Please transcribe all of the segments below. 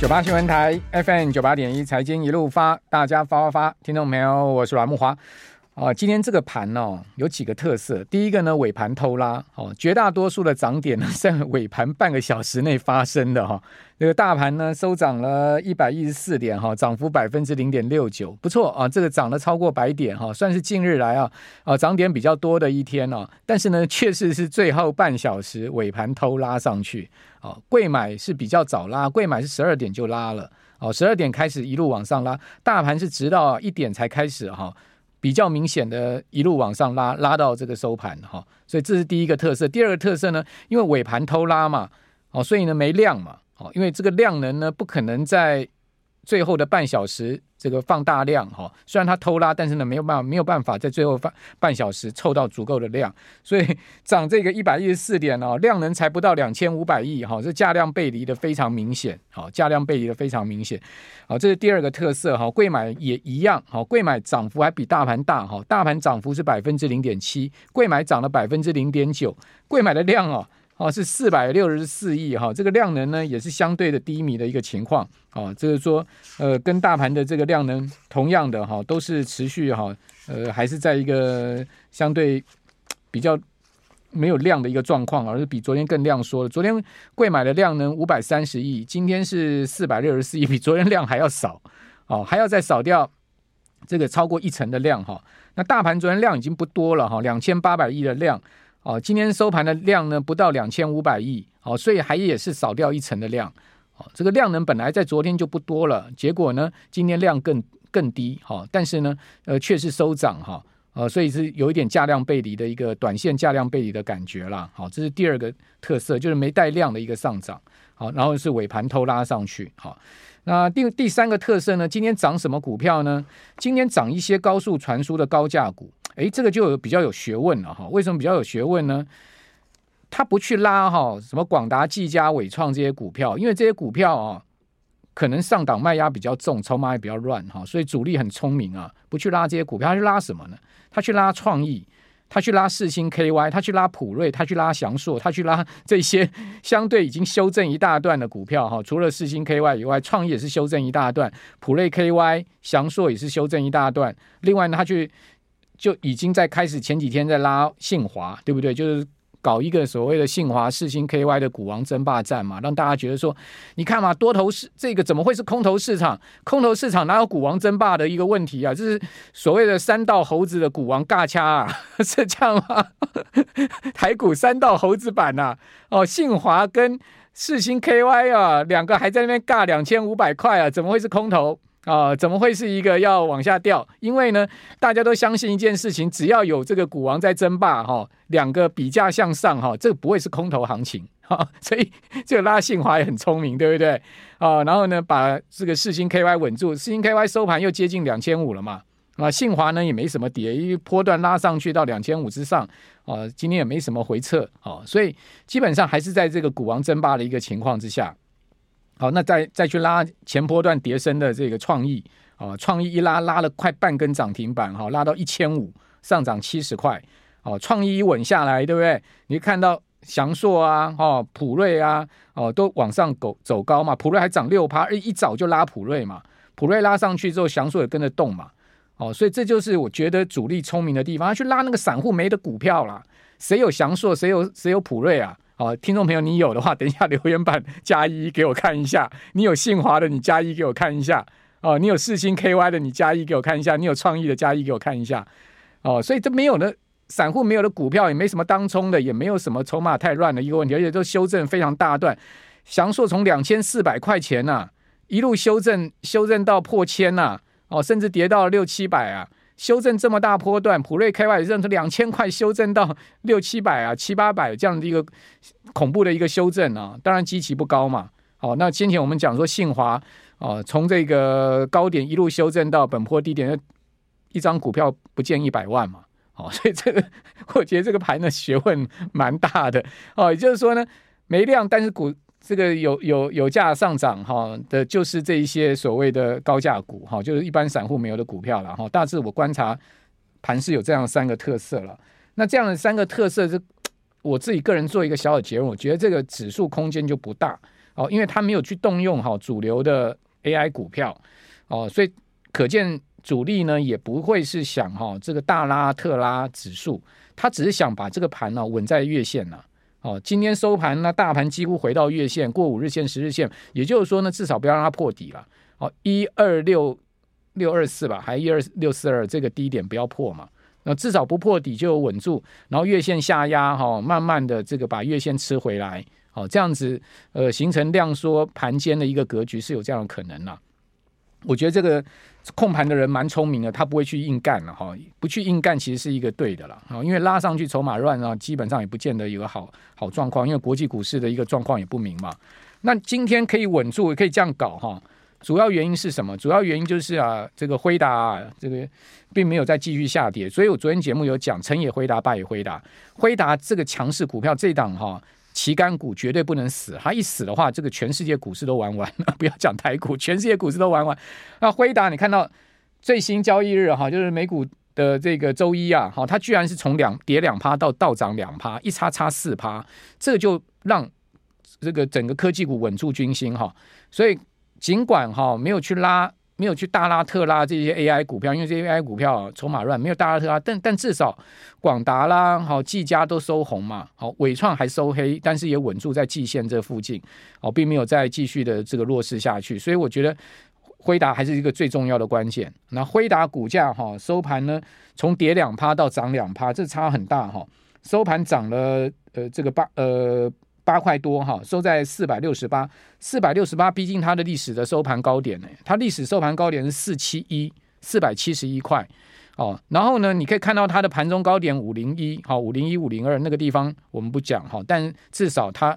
九八新闻台 FM 九八点一财经一路发，大家发发发，听众朋友，我是阮木华。哦，今天这个盘哦，有几个特色。第一个呢，尾盘偷拉哦，绝大多数的涨点呢，在尾盘半个小时内发生的哈。这个大盘呢，收涨了一百一十四点哈，涨幅百分之零点六九，不错啊。这个涨了超过百点哈，算是近日来啊啊涨点比较多的一天哦。但是呢，确实是最后半小时尾盘偷拉上去哦。贵买是比较早拉，贵买是十二点就拉了哦，十二点开始一路往上拉，大盘是直到一点才开始哈。比较明显的一路往上拉，拉到这个收盘哈，所以这是第一个特色。第二个特色呢，因为尾盘偷拉嘛，哦，所以呢没量嘛，哦，因为这个量能呢不可能在最后的半小时。这个放大量哈，虽然它偷拉，但是呢没有办法没有办法在最后半半小时凑到足够的量，所以 涨这个一百一十四点哦，量能才不到两千五百亿哈，这价量背离的非常明显，好，价量背离的非常明显，好，这是第二个特色哈，贵买也一样，好，贵买涨幅还比大盘大哈，大盘涨幅是百分之零点七，贵买涨了百分之零点九，贵买的量哦。哦，是四百六十四亿哈，这个量能呢也是相对的低迷的一个情况啊，就是说呃，跟大盘的这个量能同样的哈，都是持续哈，呃，还是在一个相对比较没有量的一个状况，而是比昨天更量缩了。昨天贵买的量能五百三十亿，今天是四百六十四亿，比昨天量还要少哦，还要再少掉这个超过一成的量哈。那大盘昨天量已经不多了哈，两千八百亿的量。哦，今天收盘的量呢不到两千五百亿，哦，所以还也是少掉一成的量，哦，这个量能本来在昨天就不多了，结果呢今天量更更低，哈，但是呢，呃，却是收涨，哈，呃，所以是有一点价量背离的一个短线价量背离的感觉啦，好，这是第二个特色，就是没带量的一个上涨，好，然后是尾盘偷拉上去，好，那第第三个特色呢，今天涨什么股票呢？今天涨一些高速传输的高价股。哎，这个就有比较有学问了哈。为什么比较有学问呢？他不去拉哈什么广达、技嘉、伟创这些股票，因为这些股票啊，可能上档卖压比较重，筹码也比较乱哈，所以主力很聪明啊，不去拉这些股票，他去拉什么呢？他去拉创意，他去拉四星 KY，他去拉普瑞，他去拉祥硕，他去拉 这些相对已经修正一大段的股票哈。除了四星 KY 以外，创意也是修正一大段，普瑞 KY、祥硕也是修正一大段。另外呢，他去。就已经在开始前几天在拉信华，对不对？就是搞一个所谓的信华世芯 KY 的股王争霸战嘛，让大家觉得说，你看嘛，多头市这个怎么会是空头市场？空头市场哪有股王争霸的一个问题啊？这是所谓的三道猴子的股王尬掐啊，是这样吗？台股三道猴子版啊，哦，信华跟世芯 KY 啊，两个还在那边尬两千五百块啊，怎么会是空头？啊、怎么会是一个要往下掉？因为呢，大家都相信一件事情，只要有这个股王在争霸，哈，两个比价向上，哈，这个不会是空头行情，哈，所以这个拉信华也很聪明，对不对？啊、然后呢，把这个四星 KY 稳住，四星 KY 收盘又接近两千五了嘛，啊，信华呢也没什么跌，因为波段拉上去到两千五之上，啊，今天也没什么回撤，啊，所以基本上还是在这个股王争霸的一个情况之下。好，那再再去拉前波段跌升的这个创意啊，创意一拉拉了快半根涨停板，哈，拉到一千五，上涨七十块，哦，创意一稳下来，对不对？你看到祥硕啊，哦，普瑞啊，哦，都往上走走高嘛，普瑞还涨六趴，一早就拉普瑞嘛，普瑞拉上去之后，祥硕也跟着动嘛，哦，所以这就是我觉得主力聪明的地方，他去拉那个散户没的股票啦，谁有祥硕，谁有谁有普瑞啊？哦，听众朋友，你有的话，等一下留言板加一给我看一下。你有信华的，你加一给我看一下。哦，你有世星 KY 的，你加一给我看一下。你有创意的，加一给我看一下。哦，所以这没有的散户没有的股票，也没什么当冲的，也没有什么筹码太乱的一个问题，而且都修正非常大段。祥硕从两千四百块钱呐、一路修正修正到破千呐，哦，甚至跌到六七百啊。修正这么大波段，普瑞 KY 认出两千块修正到 六七百啊，七八百这样的一个恐怖的一个修正啊，当然基期不高嘛。好，那先前我们讲说信华啊，从这个高点一路修正到本波低点，一张股票不见一百万嘛。好，所以这个我觉得这个盘的学问蛮大的哦，也就是说呢，没量但是股。这个有有有价上涨哈的，就是这一些所谓的高价股哈，就是一般散户没有的股票了哈。大致我观察盘是有这样三个特色了。那这样的三个特色，是我自己个人做一个小小结论，我觉得这个指数空间就不大哦，因为它没有去动用哈主流的 AI 股票哦，所以可见主力呢也不会是想哈这个大拉特拉指数，他只是想把这个盘呢稳在月线呢。哦，今天收盘呢，大盘几乎回到月线，过五日线、十日线，也就是说呢，至少不要让它破底了。哦，一二六六二四吧，还一二六四二这个低点不要破嘛。那至少不破底就稳住，然后月线下压哈、哦，慢慢的这个把月线吃回来，哦，这样子呃形成量缩盘间的一个格局是有这样的可能啦。我觉得这个控盘的人蛮聪明的，他不会去硬干了哈，不去硬干其实是一个对的了啊，因为拉上去筹码乱啊，基本上也不见得有个好好状况，因为国际股市的一个状况也不明嘛。那今天可以稳住，可以这样搞哈，主要原因是什么？主要原因就是啊，这个辉达啊，这个并没有再继续下跌，所以我昨天节目有讲，成也辉达，败也辉达，辉达这个强势股票这档哈。旗杆股绝对不能死，它一死的话，这个全世界股市都玩完了。不要讲台股，全世界股市都玩完。那辉达，你看到最新交易日哈，就是美股的这个周一啊，哈，它居然是从两跌两趴到倒涨两趴，一差差四趴，这就让这个整个科技股稳住军心哈。所以尽管哈没有去拉。没有去大拉特拉这些 AI 股票，因为这些 AI 股票筹码乱，没有大拉特拉。但但至少广达啦、好技嘉都收红嘛，好纬创还收黑，但是也稳住在季线这附近，哦，并没有再继续的这个弱势下去。所以我觉得辉达还是一个最重要的关键。那辉达股价哈收盘呢，从跌两趴到涨两趴，这差很大哈。收盘涨了呃这个八呃。八块多哈，收在四百六十八，四百六十八，毕竟它的历史的收盘高点呢。它历史收盘高点是四七一，四百七十一块哦。然后呢，你可以看到它的盘中高点五零一，好，五零一五零二那个地方我们不讲哈，但至少它。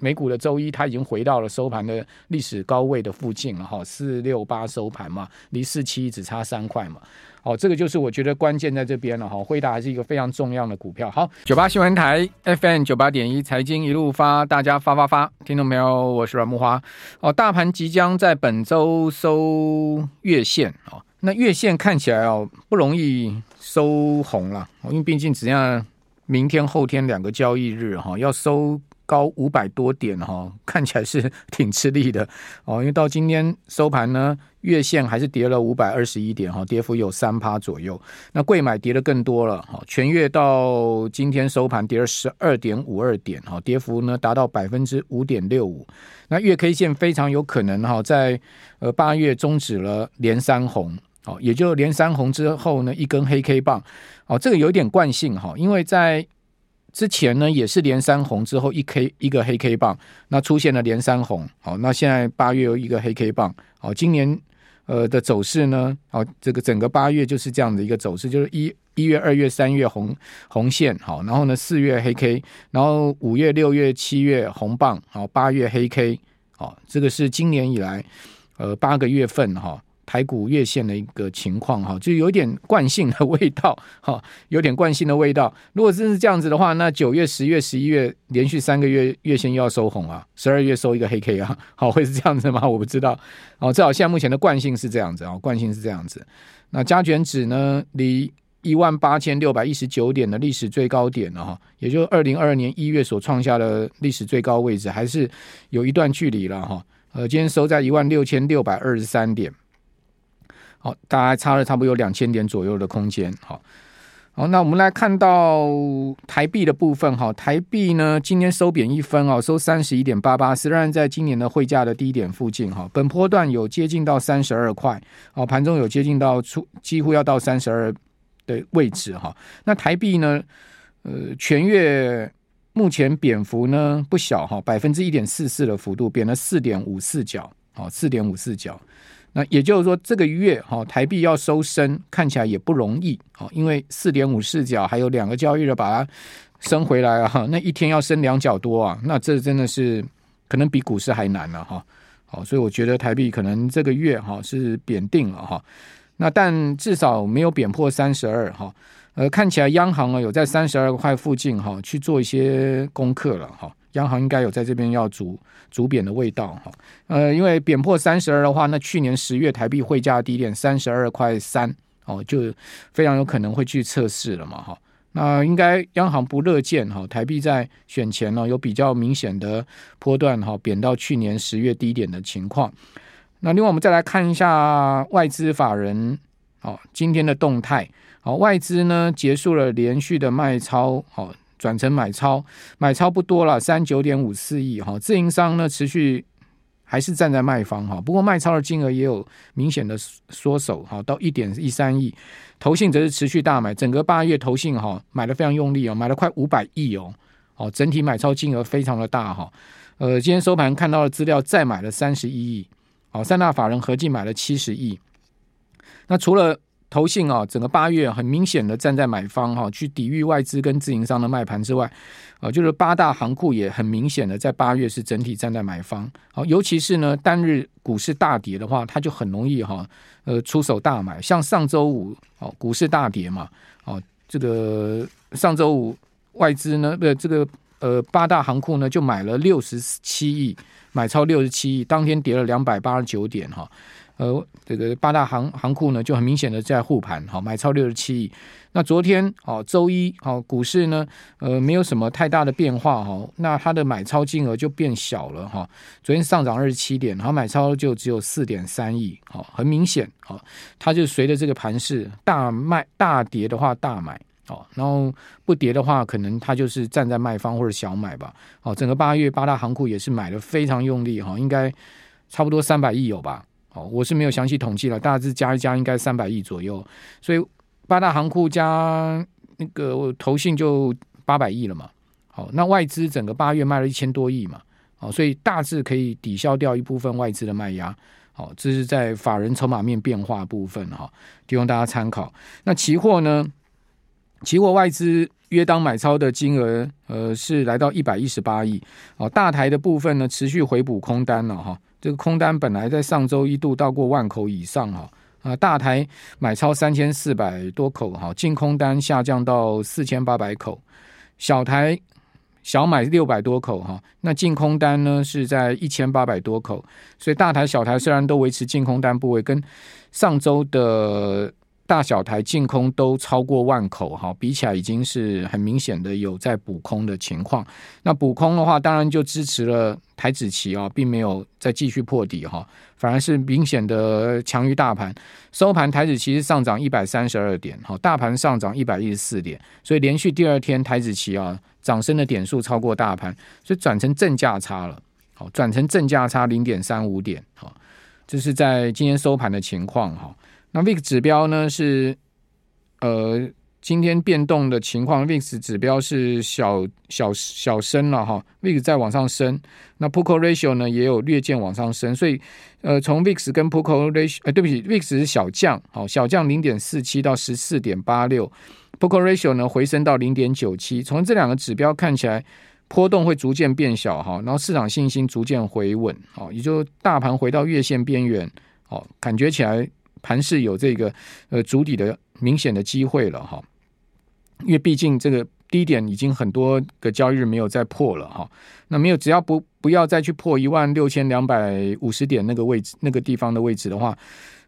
美股的周一，它已经回到了收盘的历史高位的附近了哈，四六八收盘嘛，离四七只差三块嘛，好，这个就是我觉得关键在这边了哈。辉达还是一个非常重要的股票。好，九八新闻台 FM 九八点一财经一路发，大家发发发，听懂没有？我是阮木花。哦，大盘即将在本周收月线哦，那月线看起来哦不容易收红了，因为毕竟只要明天后天两个交易日哈要收。高五百多点哈，看起来是 挺吃力的哦。因为到今天收盘呢，月线还是跌了五百二十一点哈，跌幅有三趴左右。那贵买跌的更多了哈，全月到今天收盘跌了十二点五二点哈，跌幅呢达到百分之五点六五。那月 K 线非常有可能哈，在呃八月终止了连三红哦，也就连三红之后呢，一根黑 K 棒哦，这个有点惯性哈，因为在。之前呢也是连三红之后一 K 一个黑 K 棒，那出现了连三红，好，那现在八月又一个黑 K 棒，好，今年呃的走势呢，好，这个整个八月就是这样的一个走势，就是一一月、二月、三月红红线，好，然后呢四月黑 K，然后五月、六月、七月红棒，好，八月黑 K，好，这个是今年以来呃八个月份哈。台股月线的一个情况哈，就有点惯性的味道 哈，有点惯性的味道。如果真是这样子的话，那九月、十月、十一月连续三个月月线又要收红啊，十二月收一个黑 K 啊，好，会是这样子吗？我不知道。哦，至少现在目前的惯性是这样子啊，惯性是这样子。那加权指呢，离一万八千六百一十九点的历史最高点了哈，也就是二零二二年一月所创下的历史最高位置，还是有一段距离了哈。呃，今天收在一万六千六百二十三点。好，大概差了差不多有两千点左右的空间。好，好，那我们来看到台币的部分。哈，台币呢今天收贬一分哦，收三十一点八八，虽然在今年的汇价的低点附近。哈，本波段有接近到三十二块。哦，盘中有接近到出几乎要到三十二的位置。哈，那台币呢？呃，全月目前贬幅呢不小。哈，百分之一点四四的幅度，贬了四点五四角。好，四点五四角。那也就是说，这个月哈台币要收升，看起来也不容易啊，因为四点五四角还有两个交易日把它升回来啊，那一天要升两角多啊，那这真的是可能比股市还难了哈。好，所以我觉得台币可能这个月哈是贬定了哈。那但至少没有贬破三十二哈。呃，看起来央行啊有在三十二块附近哈去做一些功课了哈。央行应该有在这边要逐逐贬的味道哈，呃，因为贬破三十二的话，那去年十月台币汇价低点三十二块三哦，就非常有可能会去测试了嘛哈。那应该央行不乐见哈，台币在选前呢有比较明显的波段哈，贬到去年十月低点的情况。那另外我们再来看一下外资法人哦今天的动态。好，外资呢结束了连续的卖超，好转成买超，买超不多了，三九点五四亿哈。自营商呢持续还是站在卖方哈，不过卖超的金额也有明显的缩手哈，到一点一三亿。投信则是持续大买，整个八月投信哈买的非常用力哦，买了快五百亿哦，哦整体买超金额非常的大哈。呃，今天收盘看到的资料，再买了三十一亿，哦，三大法人合计买了七十亿。那除了投信啊，整个八月很明显的站在买方哈，去抵御外资跟自营商的卖盘之外，啊，就是八大行库也很明显的在八月是整体站在买方。好，尤其是呢单日股市大跌的话，它就很容易哈，呃，出手大买。像上周五哦，股市大跌嘛，哦，这个上周五外资呢，不，这个呃八大行库呢就买了六十七亿，买超六十七亿，当天跌了两百八十九点哈。呃，这个八大行行库呢，就很明显的在护盘，好买超六十七亿。那昨天哦，周一哦股市呢，呃，没有什么太大的变化哈，那它的买超金额就变小了哈。昨天上涨二十七点，然后买超就只有四点三亿，好，很明显，好，它就随着这个盘势大卖大跌的话大买，哦，然后不跌的话，可能它就是站在卖方或者小买吧。哦，整个八月八大行库也是买的非常用力哈，应该差不多三百亿有吧。我是没有详细统计了，大致加一加应该三百亿左右，所以八大行库加那个投信就八百亿了嘛。好，那外资整个八月卖了一千多亿嘛，哦，所以大致可以抵消掉一部分外资的卖压。好，这是在法人筹码面变化部分哈，提供大家参考。那期货呢？期货外资约当买超的金额，呃，是来到一百一十八亿。哦，大台的部分呢，持续回补空单了哈。这个空单本来在上周一度到过万口以上哈，啊，大台买超三千四百多口哈，净空单下降到四千八百口，小台小买六百多口哈，那净空单呢是在一千八百多口，所以大台小台虽然都维持净空单部位，跟上周的。大小台净空都超过万口哈，比起来已经是很明显的有在补空的情况。那补空的话，当然就支持了台指期啊，并没有再继续破底哈，反而是明显的强于大盘。收盘台指期是上涨一百三十二点，哈，大盘上涨一百一十四点，所以连续第二天台指期啊涨升的点数超过大盘，所以转成正价差了，好，转成正价差零点三五点，好，这是在今天收盘的情况哈。那 VIX 指标呢是，呃，今天变动的情况，VIX 指标是小小小升了哈，VIX 在往上升，那 p u c o Ratio 呢也有略见往上升，所以呃，从 VIX 跟 p u c o Ratio，呃，对不起，VIX 是小降，好，小降零点四七到十四点八六 p o c o ratio 呢回升到零点九七，从这两个指标看起来波动会逐渐变小哈，然后市场信心逐渐回稳，好，也就大盘回到月线边缘，好，感觉起来。盘势有这个呃筑底的明显的机会了哈，因为毕竟这个低点已经很多个交易日没有再破了哈，那没有只要不不要再去破一万六千两百五十点那个位置那个地方的位置的话，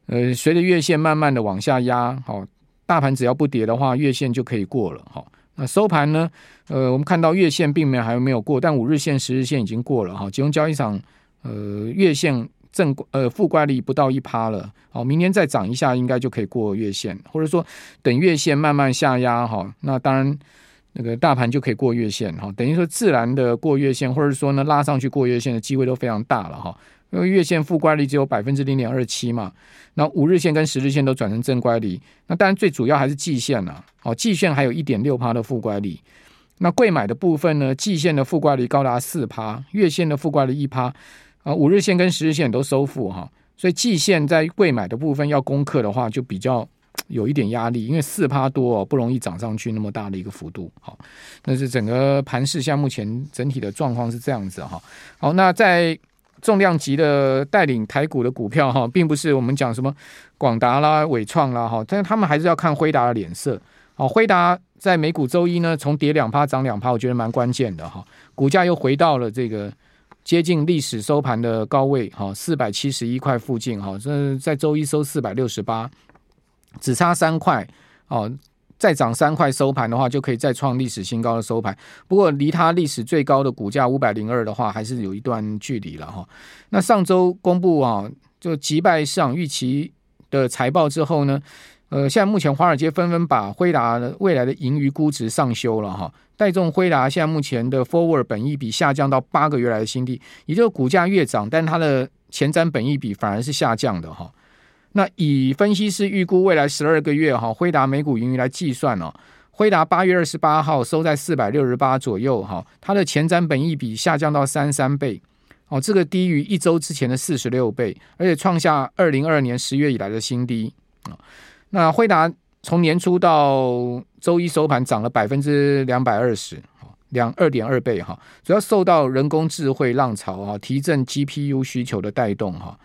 呃，随着月线慢慢的往下压，好，大盘只要不跌的话，月线就可以过了哈。那收盘呢，呃，我们看到月线并没有还没有过，但五日线、十日线已经过了哈，金融交易场呃月线。正呃负乖离不到一趴了，好，明天再涨一下，应该就可以过月线，或者说等月线慢慢下压哈，那当然那个大盘就可以过月线哈，等于说自然的过月线，或者说呢拉上去过月线的机会都非常大了哈，因为月线负乖离只有百分之零点二七嘛，那五日线跟十日线都转成正乖离，那当然最主要还是季线了，哦，季线还有一点六趴的负乖离，那贵买的部分呢，季线的负乖离高达四趴，月线的负乖离一趴。啊，五日线跟十日线都收复哈，所以季线在贵买的部分要攻克的话，就比较有一点压力，因为四趴多哦，不容易涨上去那么大的一个幅度。好，那是整个盘势，像目前整体的状况是这样子哈。好，那在重量级的带领台股的股票哈，并不是我们讲什么广达啦、纬创啦哈，但是他们还是要看辉达的脸色。好，辉达在美股周一呢，从跌两趴涨两趴，我觉得蛮关键的哈，股价又回到了这个。接近历史收盘的高位，哈，四百七十一块附近，哈，这在周一收四百六十八，只差三块，哦，再涨三块收盘的话，就可以再创历史新高的收盘。不过离它历史最高的股价五百零二的话，还是有一段距离了哈。那上周公布啊，就击败市场预期的财报之后呢，呃，现在目前华尔街纷纷把辉达未来的盈余估值上修了哈，带动辉达现在目前的 forward 本益比下降到八个月来的新低，也就是股价越涨，但它的前瞻本益比反而是下降的哈。那以分析师预估未来十二个月哈，辉达每股盈余来计算哦，辉达八月二十八号收在四百六十八左右哈，它的前瞻本益比下降到三三倍哦，这个低于一周之前的四十六倍，而且创下二零二二年十月以来的新低啊。那辉达从年初到周一收盘涨了百分之两百二十，两二点二倍哈，主要受到人工智慧浪潮啊，提振 GPU 需求的带动哈。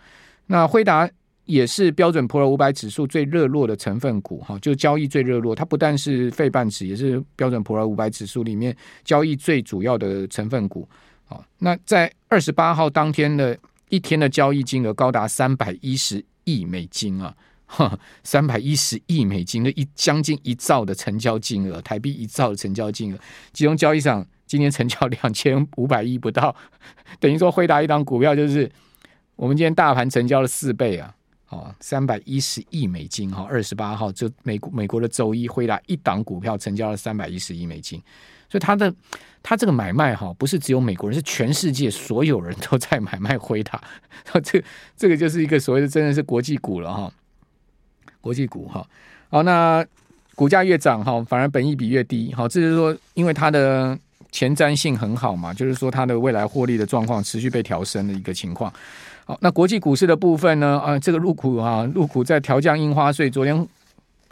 那辉达。也是标准普尔五百指数最热络的成分股，哈，就交易最热络。它不但是费半指，也是标准普尔五百指数里面交易最主要的成分股。好，那在二十八号当天的一天的交易金额高达三百一十亿美金啊，三百一十亿美金的一将近一兆的成交金额，台币一兆的成交金额。集中交易上今天成交两千五百亿不到，等于说辉达一档股票就是我们今天大盘成交了四倍啊。哦，三百一十亿美金哈，二十八号就美国美国的周一，辉达一档股票成交了三百一十亿美金，所以它的它这个买卖哈，不是只有美国人，是全世界所有人都在买卖辉达，这这个就是一个所谓的真的是国际股了哈，国际股哈，好，那股价越涨哈，反而本益比越低，好，这就是说因为它的前瞻性很好嘛，就是说它的未来获利的状况持续被调升的一个情况。好，那国际股市的部分呢？啊，这个入股啊，入股在调降印花税，昨天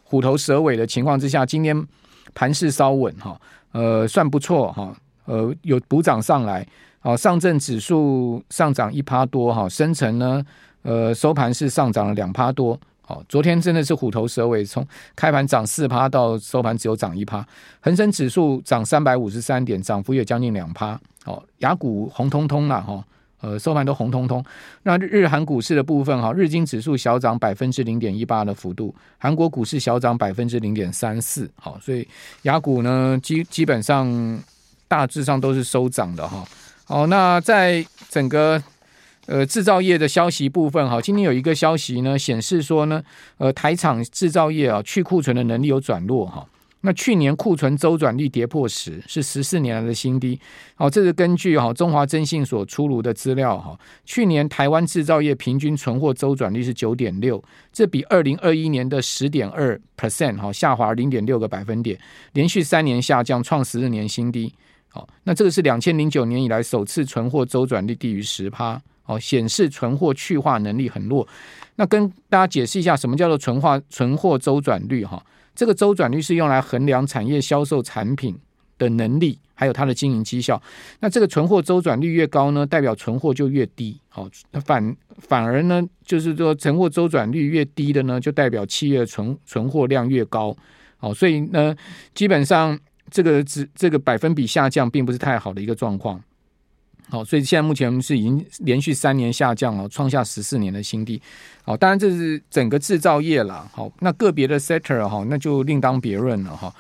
虎头蛇尾的情况之下，今天盘势稍稳哈，呃，算不错哈，呃，有补涨上来。好，上证指数上涨一趴多哈，深成呢，呃，收盘是上涨了两趴多。好，昨天真的是虎头蛇尾，从开盘涨四趴到收盘只有涨一趴。恒生指数涨三百五十三点，涨幅也将近两趴。好，雅股红彤彤了哈。呃，收盘都红彤彤。那日韩股市的部分哈，日经指数小涨百分之零点一八的幅度，韩国股市小涨百分之零点三四。好，所以雅股呢基基本上大致上都是收涨的哈。好，那在整个呃制造业的消息部分哈，今天有一个消息呢显示说呢，呃台厂制造业啊去库存的能力有转弱哈。那去年库存周转率跌破十，是十四年来的新低。好，这是根据哈中华征信所出炉的资料哈。去年台湾制造业平均存货周转率是九点六，这比二零二一年的十点二 percent 哈下滑零点六个百分点，连续三年下降，创十四年新低。好，那这个是两千零九年以来首次存货周转率低于十趴，哦，显示存货去化能力很弱。那跟大家解释一下，什么叫做存化存货周转率哈？这个周转率是用来衡量产业销售产品的能力，还有它的经营绩效。那这个存货周转率越高呢，代表存货就越低。好，反反而呢，就是说存货周转率越低的呢，就代表企业存存货量越高。好，所以呢，基本上这个只这个百分比下降，并不是太好的一个状况。好，所以现在目前是已经连续三年下降了，创下十四年的新低。好，当然这是整个制造业了。好，那个别的 sector 哈，那就另当别论了哈。